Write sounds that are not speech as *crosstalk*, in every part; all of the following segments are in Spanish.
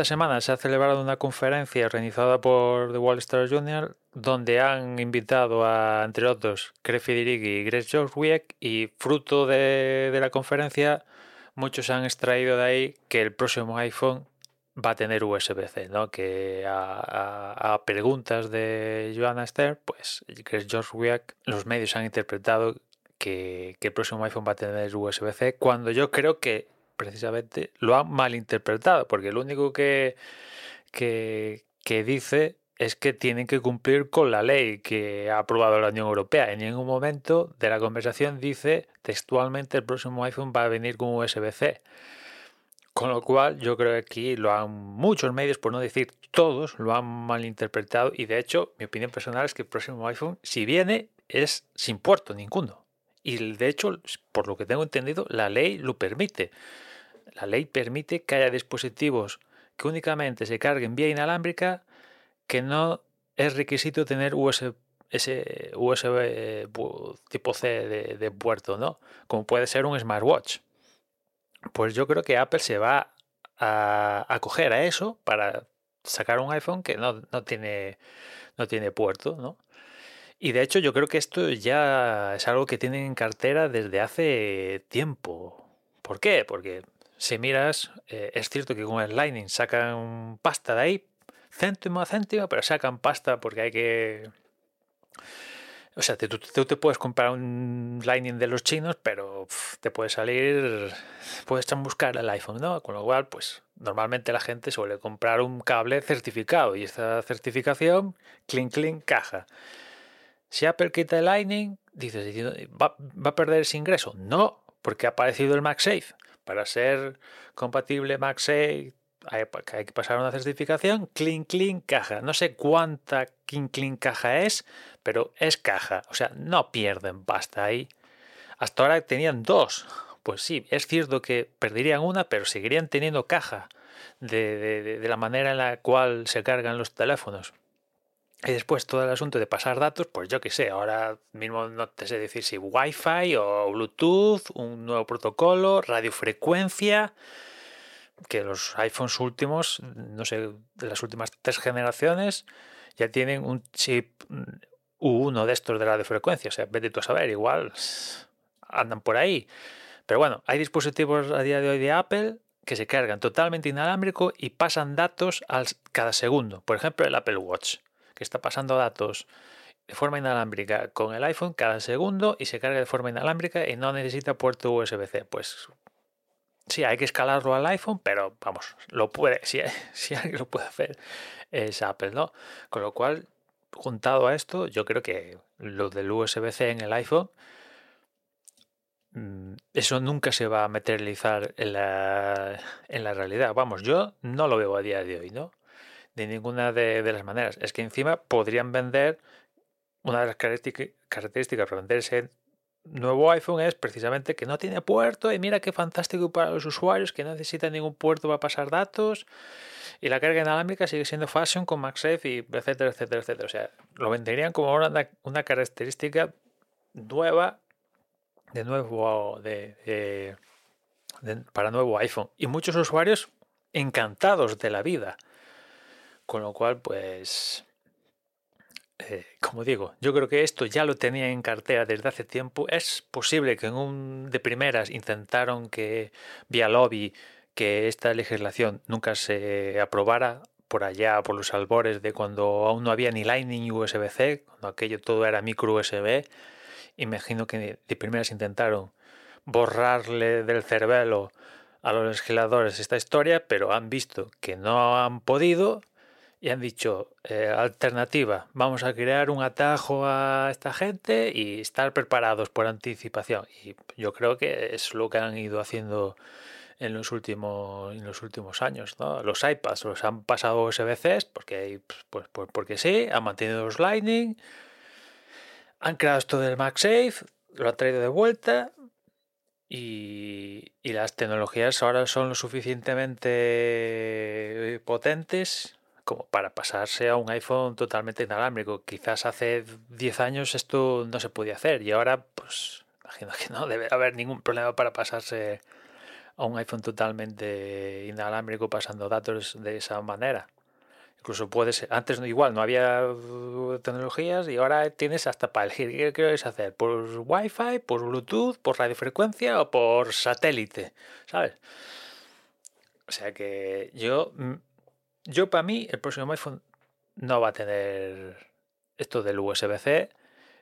Esta semana se ha celebrado una conferencia organizada por The Wall Street Journal donde han invitado a, entre otros, Craig Federighi y Greg George y fruto de, la conferencia muchos han extraído de ahí que el próximo iPhone va a tener USB-C, ¿no? Que a, preguntas de Joanna Esther, pues Chris George Weak, los medios han interpretado que, el próximo iPhone va a tener USB-C, cuando yo creo que precisamente lo han malinterpretado, porque lo único que, que, dice es que tienen que cumplir con la ley que ha aprobado la Unión Europea. En ningún momento de la conversación dice textualmente el próximo iPhone va a venir con USB-C. Con lo cual, yo creo que aquí lo han muchos medios, por no decir todos, lo han malinterpretado. Y de hecho, mi opinión personal es que el próximo iPhone, si viene, es sin puerto ninguno. Y de hecho, por lo que tengo entendido, la ley lo permite. La ley permite que haya dispositivos que únicamente se carguen vía inalámbrica, que no es requisito tener USB, ese USB tipo C de, puerto, ¿no? Como puede ser un smartwatch pues yo creo que Apple se va a acoger a eso para sacar un iPhone que no, no, tiene, no tiene puerto, ¿no? Y de hecho yo creo que esto ya es algo que tienen en cartera desde hace tiempo. ¿Por qué? Porque si miras, eh, es cierto que con el Lightning sacan pasta de ahí, céntimo a céntimo, pero sacan pasta porque hay que o sea, tú, te puedes comprar un Lightning de los chinos, pero te puede salir, puedes buscar el iPhone, ¿no? Con lo cual, pues normalmente la gente suele comprar un cable certificado y esta certificación, clean, clean, caja. Si Apple quita el Lightning, dices, ¿va, ¿va a perder ese ingreso? No, porque ha aparecido el MagSafe. Para ser compatible MagSafe, hay, que pasar una certificación, clean, clean, caja. No sé cuánta clean, clean caja es, pero es caja. O sea, no pierden pasta ahí. Hasta ahora tenían dos. Pues sí, es cierto que perderían una, pero seguirían teniendo caja de, de, la manera en la cual se cargan los teléfonos. Y después todo el asunto de pasar datos, pues yo qué sé, ahora mismo no te sé decir si Wi-Fi o Bluetooth, un nuevo protocolo, radiofrecuencia, que los iPhones últimos, no sé, de las últimas tres generaciones, ya tienen un chip uno de estos de la de frecuencia. O sea, vete tú a saber, igual andan por ahí. Pero bueno, hay dispositivos a día de hoy de Apple que se cargan totalmente inalámbrico y pasan datos al, cada segundo. Por ejemplo, el Apple Watch, que está pasando datos de forma inalámbrica con el iPhone cada segundo y se carga de forma inalámbrica y no necesita puerto USB-C. Pues sí, hay que escalarlo al iPhone, pero vamos, lo puede, si, *laughs* si alguien lo puede hacer es Apple, ¿no? Con lo cual juntado a esto, yo creo que lo del USB-C en el iPhone mm, eso nunca se va a materializar en la, en la realidad. Vamos, yo no lo veo a día de hoy, ¿no? De ninguna de, las maneras. Es que encima podrían vender, una de las características para vender ese nuevo iPhone es precisamente que no tiene puerto y mira qué fantástico para los usuarios que no necesitan ningún puerto para pasar datos y la carga inalámbrica sigue siendo fashion con MagSafe y etcétera, etcétera, etcétera. O sea, lo venderían como una, una característica nueva de nuevo de, para nuevo iPhone y muchos usuarios encantados de la vida. Con lo cual, pues eh, como digo, yo creo que esto ya lo tenía en cartera desde hace tiempo. Es posible que en un de primeras intentaron que vía lobby que esta legislación nunca se aprobara por allá, por los albores de cuando aún no había ni Lightning ni USB-C, cuando aquello todo era micro USB. Imagino que de primeras intentaron borrarle del cerebelo a los legisladores esta historia, pero han visto que no han podido y han dicho, eh, alternativa, vamos a crear un atajo a esta gente y estar preparados por anticipación. Y yo creo que es lo que han ido haciendo en los últimos, en los últimos años. Los iPads los han pasado USB-C porque, pues, pues, porque sí, han mantenido los Lightning, han creado esto del MagSafe, lo han traído de vuelta y, y las tecnologías ahora son lo suficientemente potentes como para pasarse a un iPhone totalmente inalámbrico. Quizás hace 10 años esto no se podía hacer y ahora, pues, imagino que no debe haber ningún problema para pasarse a un iPhone totalmente inalámbrico pasando datos de esa manera. Incluso puedes, antes igual no había tecnologías y ahora tienes hasta para elegir qué quieres hacer, por Wi-Fi, por Bluetooth, por radiofrecuencia o por satélite, ¿sabes? O sea que yo mm, yo, para mí, el próximo iPhone no va a tener esto del USB-C,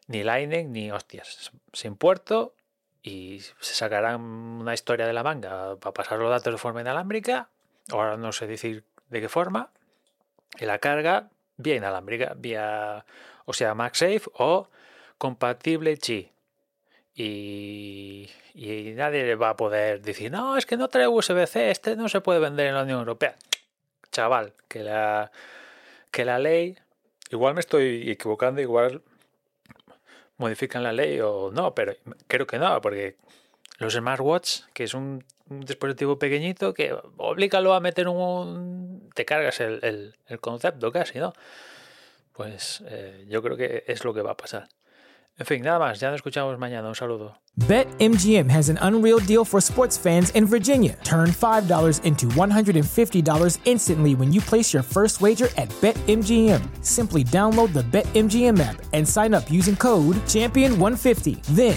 ni Lightning, ni hostias. Sin puerto y se sacarán una historia de la manga para pasar los datos de forma inalámbrica. Ahora no sé decir de qué forma. Y la carga vía inalámbrica, vía, o sea, MagSafe o compatible Qi. Y, y nadie va a poder decir, no, es que no trae USB-C, este no se puede vender en la Unión Europea chaval, que la, que la ley, igual me estoy equivocando, igual modifican la ley o no, pero creo que no, porque los smartwatch, que es un, dispositivo pequeñito que oblígalo a meter un... te cargas el, concepto casi, ¿no? Pues eh, yo creo que es lo que va a pasar. En fin, nada más, ya nos escuchamos mañana. Un saludo. BetMGM has an unreal deal for sports fans in Virginia. Turn $5 into $150 instantly when you place your first wager at BetMGM. Simply download the BetMGM app and sign up using code Champion150. Then,